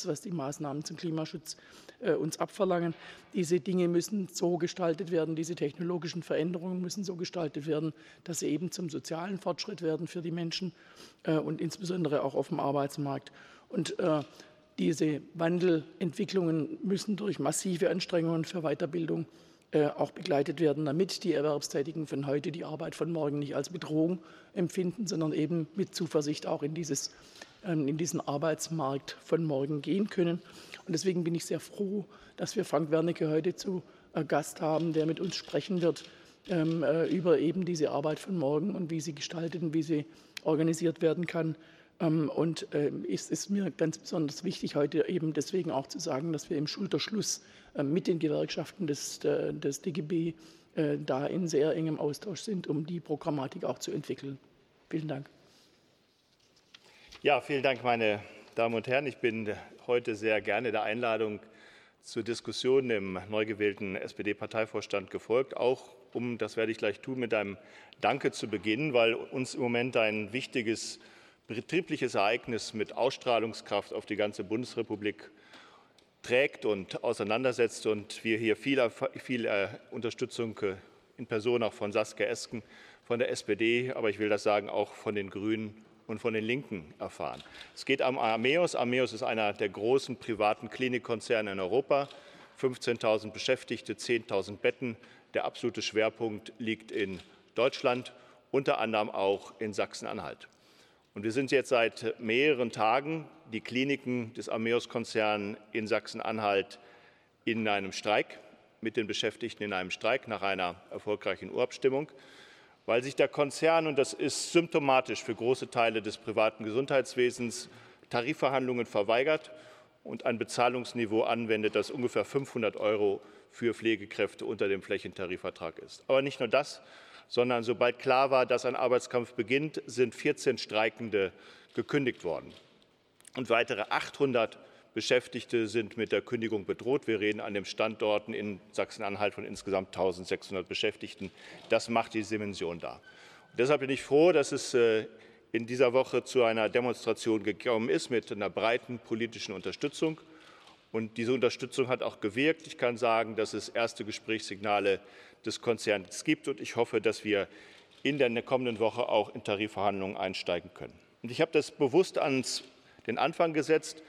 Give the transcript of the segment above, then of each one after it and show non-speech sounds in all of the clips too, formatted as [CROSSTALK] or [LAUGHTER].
Klimaschutz, was die Maßnahmen zum Klimaschutz äh, uns abverlangen. Diese Dinge müssen so gestaltet werden, diese technologischen Veränderungen müssen so gestaltet werden, dass sie eben zum sozialen Fortschritt werden für die Menschen äh, und insbesondere auch auf dem Arbeitsmarkt. Und äh, diese Wandelentwicklungen müssen durch massive Anstrengungen für Weiterbildung auch begleitet werden, damit die Erwerbstätigen von heute die Arbeit von morgen nicht als Bedrohung empfinden, sondern eben mit Zuversicht auch in, dieses, ähm, in diesen Arbeitsmarkt von morgen gehen können. Und deswegen bin ich sehr froh, dass wir Frank Wernicke heute zu äh, Gast haben, der mit uns sprechen wird ähm, äh, über eben diese Arbeit von morgen und wie sie gestaltet und wie sie organisiert werden kann. Ähm, und es ist mir ganz besonders wichtig, heute eben deswegen auch zu sagen, dass wir im Schulterschluss äh, mit den Gewerkschaften des, des DGB äh, da in sehr engem Austausch sind, um die Programmatik auch zu entwickeln. Vielen Dank. Ja, vielen Dank, meine Damen und Herren. Ich bin heute sehr gerne der Einladung zur Diskussion im neu gewählten SPD-Parteivorstand gefolgt, auch um, das werde ich gleich tun, mit einem Danke zu beginnen, weil uns im Moment ein wichtiges betriebliches Ereignis mit Ausstrahlungskraft auf die ganze Bundesrepublik trägt und auseinandersetzt und wir hier viel, viel äh, Unterstützung äh, in Person auch von Saskia Esken von der SPD, aber ich will das sagen, auch von den Grünen und von den Linken erfahren. Es geht um Ameos. Ameos ist einer der großen privaten Klinikkonzerne in Europa. 15.000 Beschäftigte, 10.000 Betten. Der absolute Schwerpunkt liegt in Deutschland, unter anderem auch in Sachsen-Anhalt. Und wir sind jetzt seit mehreren Tagen die Kliniken des Ameos-Konzerns in Sachsen-Anhalt in einem Streik, mit den Beschäftigten in einem Streik nach einer erfolgreichen Urabstimmung, weil sich der Konzern, und das ist symptomatisch für große Teile des privaten Gesundheitswesens, Tarifverhandlungen verweigert und ein Bezahlungsniveau anwendet, das ungefähr 500 Euro für Pflegekräfte unter dem Flächentarifvertrag ist. Aber nicht nur das, sondern sobald klar war, dass ein Arbeitskampf beginnt, sind 14 Streikende gekündigt worden. Und weitere 800 Beschäftigte sind mit der Kündigung bedroht. Wir reden an den Standorten in Sachsen-Anhalt von insgesamt 1.600 Beschäftigten. Das macht die Dimension da. Und deshalb bin ich froh, dass es äh, in dieser Woche zu einer Demonstration gekommen ist mit einer breiten politischen Unterstützung. Und diese Unterstützung hat auch gewirkt. Ich kann sagen, dass es erste Gesprächssignale des Konzerns gibt. Und ich hoffe, dass wir in der kommenden Woche auch in Tarifverhandlungen einsteigen können. Und ich habe das bewusst an den Anfang gesetzt,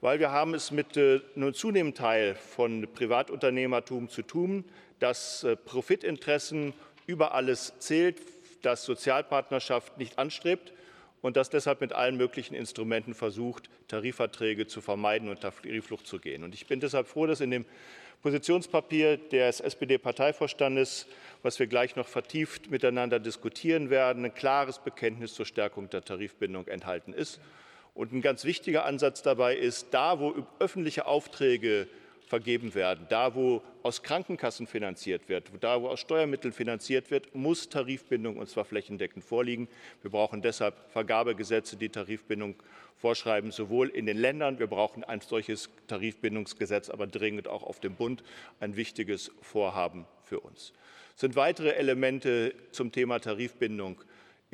weil wir haben es mit äh, einem zunehmenden Teil von Privatunternehmertum zu tun, das äh, Profitinteressen über alles zählt, das Sozialpartnerschaft nicht anstrebt und das deshalb mit allen möglichen Instrumenten versucht, Tarifverträge zu vermeiden und Tariflucht zu gehen. Und ich bin deshalb froh, dass in dem Positionspapier des SPD-Parteivorstandes, was wir gleich noch vertieft miteinander diskutieren werden, ein klares Bekenntnis zur Stärkung der Tarifbindung enthalten ist. Und ein ganz wichtiger Ansatz dabei ist, da wo öffentliche Aufträge vergeben werden. Da, wo aus Krankenkassen finanziert wird, da, wo aus Steuermitteln finanziert wird, muss Tarifbindung und zwar flächendeckend vorliegen. Wir brauchen deshalb Vergabegesetze, die Tarifbindung vorschreiben, sowohl in den Ländern. Wir brauchen ein solches Tarifbindungsgesetz, aber dringend auch auf dem Bund. Ein wichtiges Vorhaben für uns. Es sind weitere Elemente zum Thema Tarifbindung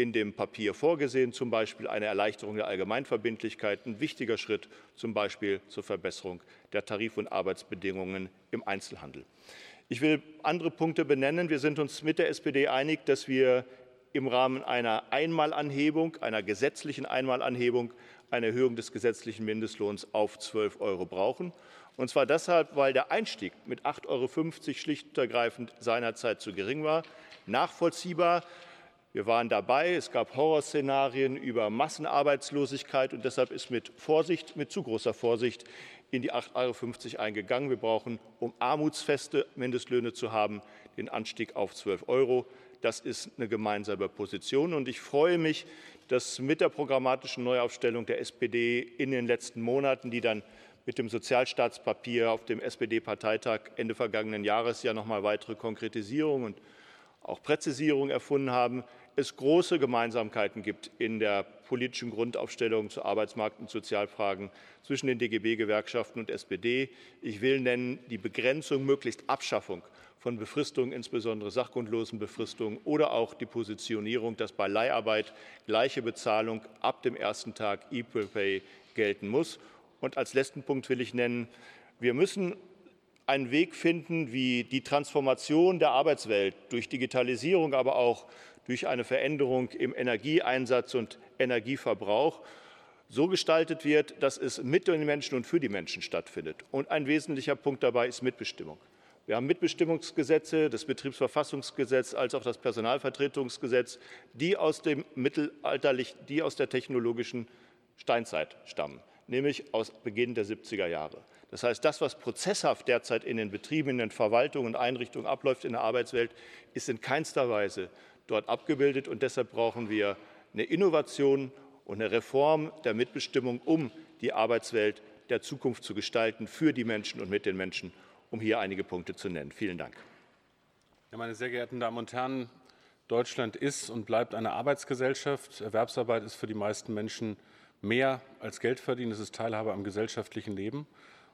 in dem Papier vorgesehen, zum Beispiel eine Erleichterung der Allgemeinverbindlichkeit, ein wichtiger Schritt zum Beispiel zur Verbesserung der Tarif- und Arbeitsbedingungen im Einzelhandel. Ich will andere Punkte benennen. Wir sind uns mit der SPD einig, dass wir im Rahmen einer Einmalanhebung, einer gesetzlichen Einmalanhebung, eine Erhöhung des gesetzlichen Mindestlohns auf 12 Euro brauchen. Und zwar deshalb, weil der Einstieg mit 8,50 Euro schlicht und ergreifend seinerzeit zu gering war. Nachvollziehbar, wir waren dabei. Es gab Horrorszenarien über Massenarbeitslosigkeit. Und deshalb ist mit Vorsicht, mit zu großer Vorsicht, in die 8,50 Euro eingegangen. Wir brauchen, um armutsfeste Mindestlöhne zu haben, den Anstieg auf 12 Euro. Das ist eine gemeinsame Position. Und ich freue mich, dass mit der programmatischen Neuaufstellung der SPD in den letzten Monaten, die dann mit dem Sozialstaatspapier auf dem SPD-Parteitag Ende vergangenen Jahres ja noch mal weitere Konkretisierungen und auch Präzisierungen erfunden haben, es große Gemeinsamkeiten gibt in der politischen Grundaufstellung zu Arbeitsmarkt- und Sozialfragen zwischen den DGB-Gewerkschaften und SPD. Ich will nennen die Begrenzung, möglichst Abschaffung von Befristungen, insbesondere sachgrundlosen Befristungen oder auch die Positionierung, dass bei Leiharbeit gleiche Bezahlung ab dem ersten Tag Equal Pay gelten muss. Und als letzten Punkt will ich nennen, wir müssen einen Weg finden, wie die Transformation der Arbeitswelt durch Digitalisierung, aber auch durch eine Veränderung im Energieeinsatz und Energieverbrauch so gestaltet wird, dass es mit den Menschen und für die Menschen stattfindet. Und ein wesentlicher Punkt dabei ist Mitbestimmung. Wir haben Mitbestimmungsgesetze, das Betriebsverfassungsgesetz als auch das Personalvertretungsgesetz, die aus dem mittelalterlichen, die aus der technologischen Steinzeit stammen, nämlich aus Beginn der 70er Jahre. Das heißt, das, was prozesshaft derzeit in den Betrieben, in den Verwaltungen und Einrichtungen abläuft in der Arbeitswelt, ist in keinster Weise dort abgebildet. Und deshalb brauchen wir eine Innovation und eine Reform der Mitbestimmung, um die Arbeitswelt der Zukunft zu gestalten, für die Menschen und mit den Menschen, um hier einige Punkte zu nennen. Vielen Dank. Ja, meine sehr geehrten Damen und Herren, Deutschland ist und bleibt eine Arbeitsgesellschaft. Erwerbsarbeit ist für die meisten Menschen mehr als Geld verdienen. Es ist Teilhabe am gesellschaftlichen Leben.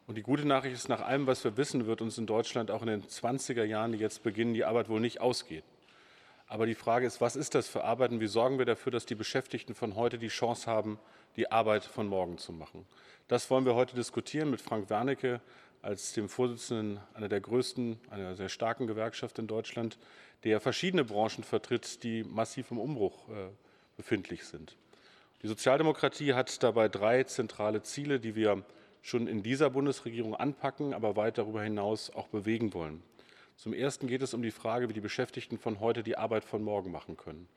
Und die gute Nachricht ist, nach allem, was wir wissen, wird uns in Deutschland auch in den 20er Jahren, die jetzt beginnen, die Arbeit wohl nicht ausgehen. Aber die Frage ist, was ist das für Arbeit und wie sorgen wir dafür, dass die Beschäftigten von heute die Chance haben, die Arbeit von morgen zu machen? Das wollen wir heute diskutieren mit Frank Wernicke als dem Vorsitzenden einer der größten, einer sehr starken Gewerkschaft in Deutschland, der verschiedene Branchen vertritt, die massiv im Umbruch äh, befindlich sind. Die Sozialdemokratie hat dabei drei zentrale Ziele, die wir schon in dieser Bundesregierung anpacken, aber weit darüber hinaus auch bewegen wollen. Zum Ersten geht es um die Frage, wie die Beschäftigten von heute die Arbeit von morgen machen können.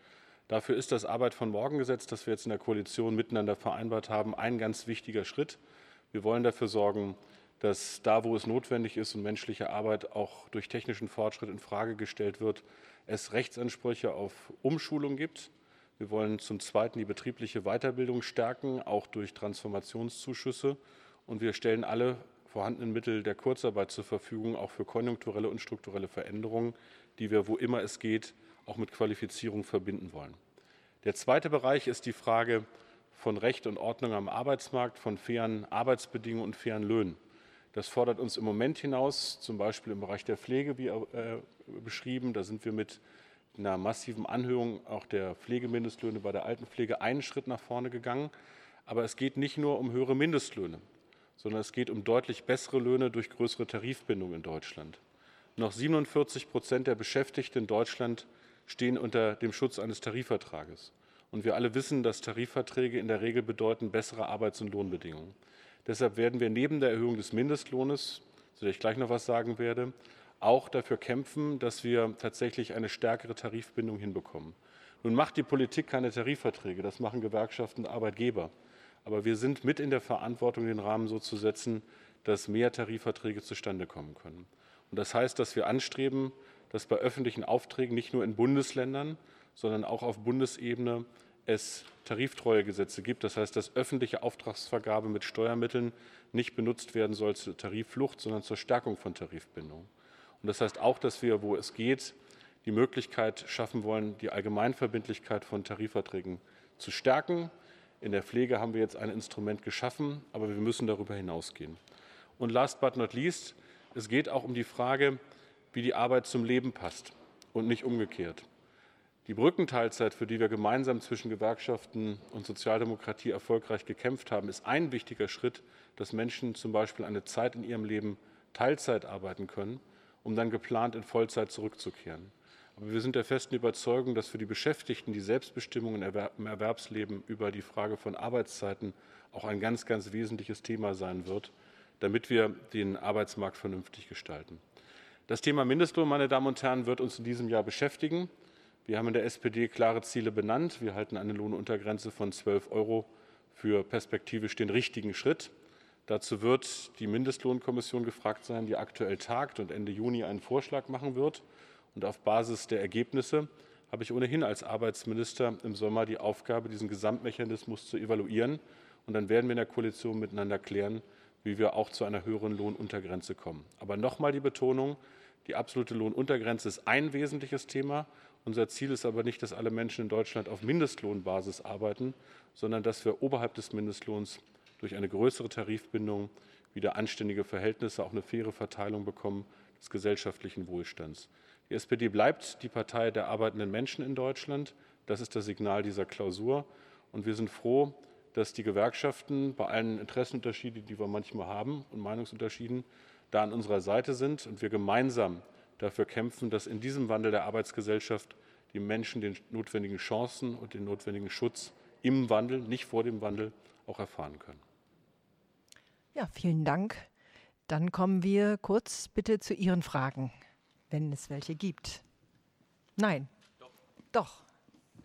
Dafür ist das Arbeit von morgen Gesetz, das wir jetzt in der Koalition miteinander vereinbart haben, ein ganz wichtiger Schritt. Wir wollen dafür sorgen, dass da, wo es notwendig ist und menschliche Arbeit auch durch technischen Fortschritt in Frage gestellt wird, es Rechtsansprüche auf Umschulung gibt. Wir wollen zum Zweiten die betriebliche Weiterbildung stärken, auch durch Transformationszuschüsse. Und wir stellen alle vorhandenen Mittel der Kurzarbeit zur Verfügung, auch für konjunkturelle und strukturelle Veränderungen, die wir, wo immer es geht, auch mit Qualifizierung verbinden wollen. Der zweite Bereich ist die Frage von Recht und Ordnung am Arbeitsmarkt, von fairen Arbeitsbedingungen und fairen Löhnen. Das fordert uns im Moment hinaus, zum Beispiel im Bereich der Pflege, wie äh, beschrieben. Da sind wir mit einer massiven Anhörung auch der Pflegemindestlöhne bei der Altenpflege einen Schritt nach vorne gegangen. Aber es geht nicht nur um höhere Mindestlöhne sondern es geht um deutlich bessere Löhne durch größere Tarifbindung in Deutschland. Noch 47 Prozent der Beschäftigten in Deutschland stehen unter dem Schutz eines Tarifvertrages. Und wir alle wissen, dass Tarifverträge in der Regel bedeuten bessere Arbeits- und Lohnbedingungen. Deshalb werden wir neben der Erhöhung des Mindestlohnes, zu der ich gleich noch was sagen werde, auch dafür kämpfen, dass wir tatsächlich eine stärkere Tarifbindung hinbekommen. Nun macht die Politik keine Tarifverträge, das machen Gewerkschaften und Arbeitgeber. Aber wir sind mit in der Verantwortung, den Rahmen so zu setzen, dass mehr Tarifverträge zustande kommen können. Und das heißt, dass wir anstreben, dass bei öffentlichen Aufträgen nicht nur in Bundesländern, sondern auch auf Bundesebene es Tariftreuegesetze gibt. Das heißt, dass öffentliche Auftragsvergabe mit Steuermitteln nicht benutzt werden soll zur Tarifflucht, sondern zur Stärkung von Tarifbindung. Und das heißt auch, dass wir, wo es geht, die Möglichkeit schaffen wollen, die Allgemeinverbindlichkeit von Tarifverträgen zu stärken, in der Pflege haben wir jetzt ein Instrument geschaffen, aber wir müssen darüber hinausgehen. Und last but not least, es geht auch um die Frage, wie die Arbeit zum Leben passt und nicht umgekehrt. Die Brückenteilzeit, für die wir gemeinsam zwischen Gewerkschaften und Sozialdemokratie erfolgreich gekämpft haben, ist ein wichtiger Schritt, dass Menschen zum Beispiel eine Zeit in ihrem Leben Teilzeit arbeiten können, um dann geplant in Vollzeit zurückzukehren. Aber wir sind der festen Überzeugung, dass für die Beschäftigten die Selbstbestimmung im Erwerbsleben über die Frage von Arbeitszeiten auch ein ganz, ganz wesentliches Thema sein wird, damit wir den Arbeitsmarkt vernünftig gestalten. Das Thema Mindestlohn, meine Damen und Herren, wird uns in diesem Jahr beschäftigen. Wir haben in der SPD klare Ziele benannt. Wir halten eine Lohnuntergrenze von 12 Euro für perspektivisch den richtigen Schritt. Dazu wird die Mindestlohnkommission gefragt sein, die aktuell tagt und Ende Juni einen Vorschlag machen wird. Und auf Basis der Ergebnisse habe ich ohnehin als Arbeitsminister im Sommer die Aufgabe, diesen Gesamtmechanismus zu evaluieren. Und dann werden wir in der Koalition miteinander klären, wie wir auch zu einer höheren Lohnuntergrenze kommen. Aber nochmal die Betonung, die absolute Lohnuntergrenze ist ein wesentliches Thema. Unser Ziel ist aber nicht, dass alle Menschen in Deutschland auf Mindestlohnbasis arbeiten, sondern dass wir oberhalb des Mindestlohns durch eine größere Tarifbindung wieder anständige Verhältnisse, auch eine faire Verteilung bekommen des gesellschaftlichen Wohlstands. Die SPD bleibt die Partei der arbeitenden Menschen in Deutschland. Das ist das Signal dieser Klausur. Und wir sind froh, dass die Gewerkschaften bei allen Interessenunterschieden, die wir manchmal haben und Meinungsunterschieden, da an unserer Seite sind und wir gemeinsam dafür kämpfen, dass in diesem Wandel der Arbeitsgesellschaft die Menschen den notwendigen Chancen und den notwendigen Schutz im Wandel, nicht vor dem Wandel, auch erfahren können. Ja, vielen Dank. Dann kommen wir kurz bitte zu Ihren Fragen, wenn es welche gibt. Nein. Doch. Doch.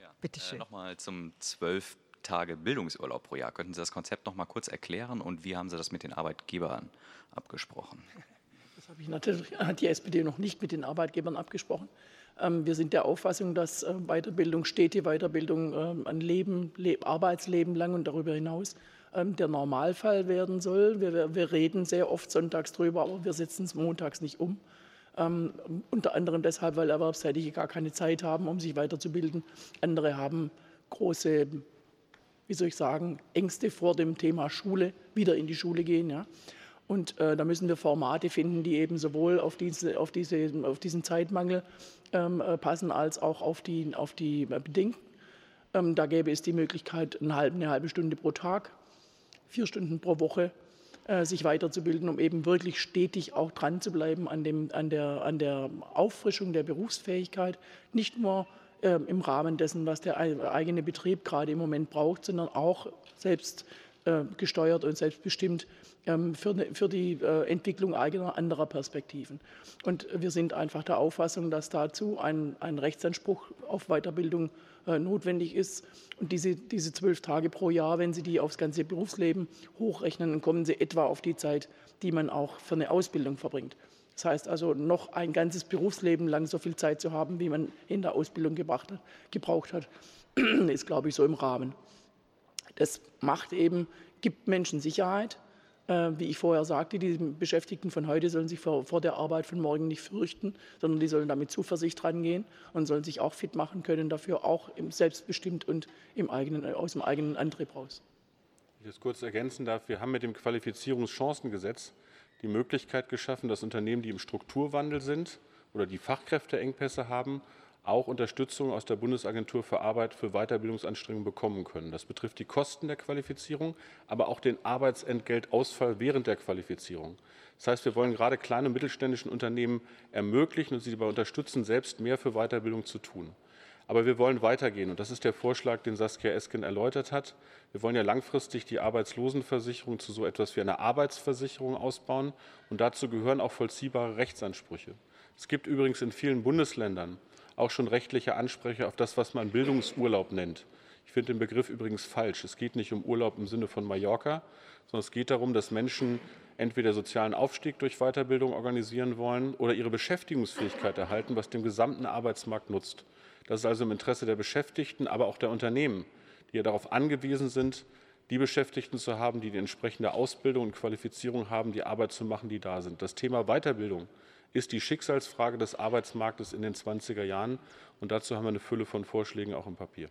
Ja, bitte schön. Äh, Nochmal zum zwölf Tage Bildungsurlaub pro Jahr. Könnten Sie das Konzept noch mal kurz erklären und wie haben Sie das mit den Arbeitgebern abgesprochen? Das habe ich natürlich, [LAUGHS] hat die SPD noch nicht mit den Arbeitgebern abgesprochen. Ähm, wir sind der Auffassung, dass äh, Weiterbildung, stete Weiterbildung ähm, ein Leben, Arbeitsleben lang und darüber hinaus ähm, der Normalfall werden soll. Wir, wir reden sehr oft sonntags drüber, aber wir setzen es montags nicht um. Ähm, unter anderem deshalb, weil Erwerbstätige gar keine Zeit haben, um sich weiterzubilden. Andere haben große, wie soll ich sagen, Ängste vor dem Thema Schule, wieder in die Schule gehen. Ja. Und äh, da müssen wir Formate finden, die eben sowohl auf, diese, auf, diese, auf diesen Zeitmangel ähm, äh, passen, als auch auf die, auf die äh, Bedenken. Ähm, da gäbe es die Möglichkeit, eine halbe, eine halbe Stunde pro Tag, vier Stunden pro Woche sich weiterzubilden, um eben wirklich stetig auch dran zu bleiben an, dem, an, der, an der Auffrischung der Berufsfähigkeit. Nicht nur äh, im Rahmen dessen, was der eigene Betrieb gerade im Moment braucht, sondern auch selbst äh, gesteuert und selbstbestimmt ähm, für, ne, für die äh, Entwicklung eigener anderer Perspektiven. Und wir sind einfach der Auffassung, dass dazu ein, ein Rechtsanspruch auf Weiterbildung äh, notwendig ist. Und diese, diese zwölf Tage pro Jahr, wenn Sie die aufs ganze Berufsleben hochrechnen, dann kommen Sie etwa auf die Zeit, die man auch für eine Ausbildung verbringt. Das heißt also, noch ein ganzes Berufsleben lang so viel Zeit zu haben, wie man in der Ausbildung gebracht hat, gebraucht hat, [CLEARS THROAT] ist, glaube ich, so im Rahmen. Das macht eben, gibt Menschen Sicherheit. Äh, wie ich vorher sagte, die Beschäftigten von heute sollen sich vor, vor, der Arbeit von morgen nicht fürchten, sondern die sollen damit Zuversicht rangehen und sollen sich auch fit machen können dafür, auch selbstbestimmt und im eigenen, aus dem eigenen Antrieb raus. Ich das kurz ergänzen darf, wir haben mit dem Qualifizierungschancengesetz die Möglichkeit geschaffen, dass Unternehmen, die im Strukturwandel sind oder die Fachkräfteengpässe haben, auch Unterstützung aus der Bundesagentur für Arbeit für Weiterbildungsanstrengungen bekommen können. Das betrifft die Kosten der Qualifizierung, aber auch den Arbeitsentgeltausfall während der Qualifizierung. Das heißt, wir wollen gerade kleinen und mittelständischen Unternehmen ermöglichen und sie dabei unterstützen, selbst mehr für Weiterbildung zu tun. Aber wir wollen weitergehen und das ist der Vorschlag, den Saskia Esken erläutert hat. Wir wollen ja langfristig die Arbeitslosenversicherung zu so etwas wie einer Arbeitsversicherung ausbauen und dazu gehören auch vollziehbare Rechtsansprüche. Es gibt übrigens in vielen Bundesländern auch schon rechtliche Ansprüche auf das, was man Bildungsurlaub nennt. Ich finde den Begriff übrigens falsch. Es geht nicht um Urlaub im Sinne von Mallorca, sondern es geht darum, dass Menschen entweder sozialen Aufstieg durch Weiterbildung organisieren wollen oder ihre Beschäftigungsfähigkeit erhalten, was dem gesamten Arbeitsmarkt nutzt. Das ist also im Interesse der Beschäftigten, aber auch der Unternehmen, die ja darauf angewiesen sind, die Beschäftigten zu haben, die die entsprechende Ausbildung und Qualifizierung haben, die Arbeit zu machen, die da sind. Das Thema Weiterbildung ist die Schicksalsfrage des Arbeitsmarktes in den 20er Jahren. Und dazu haben wir eine Fülle von Vorschlägen auch im Papier.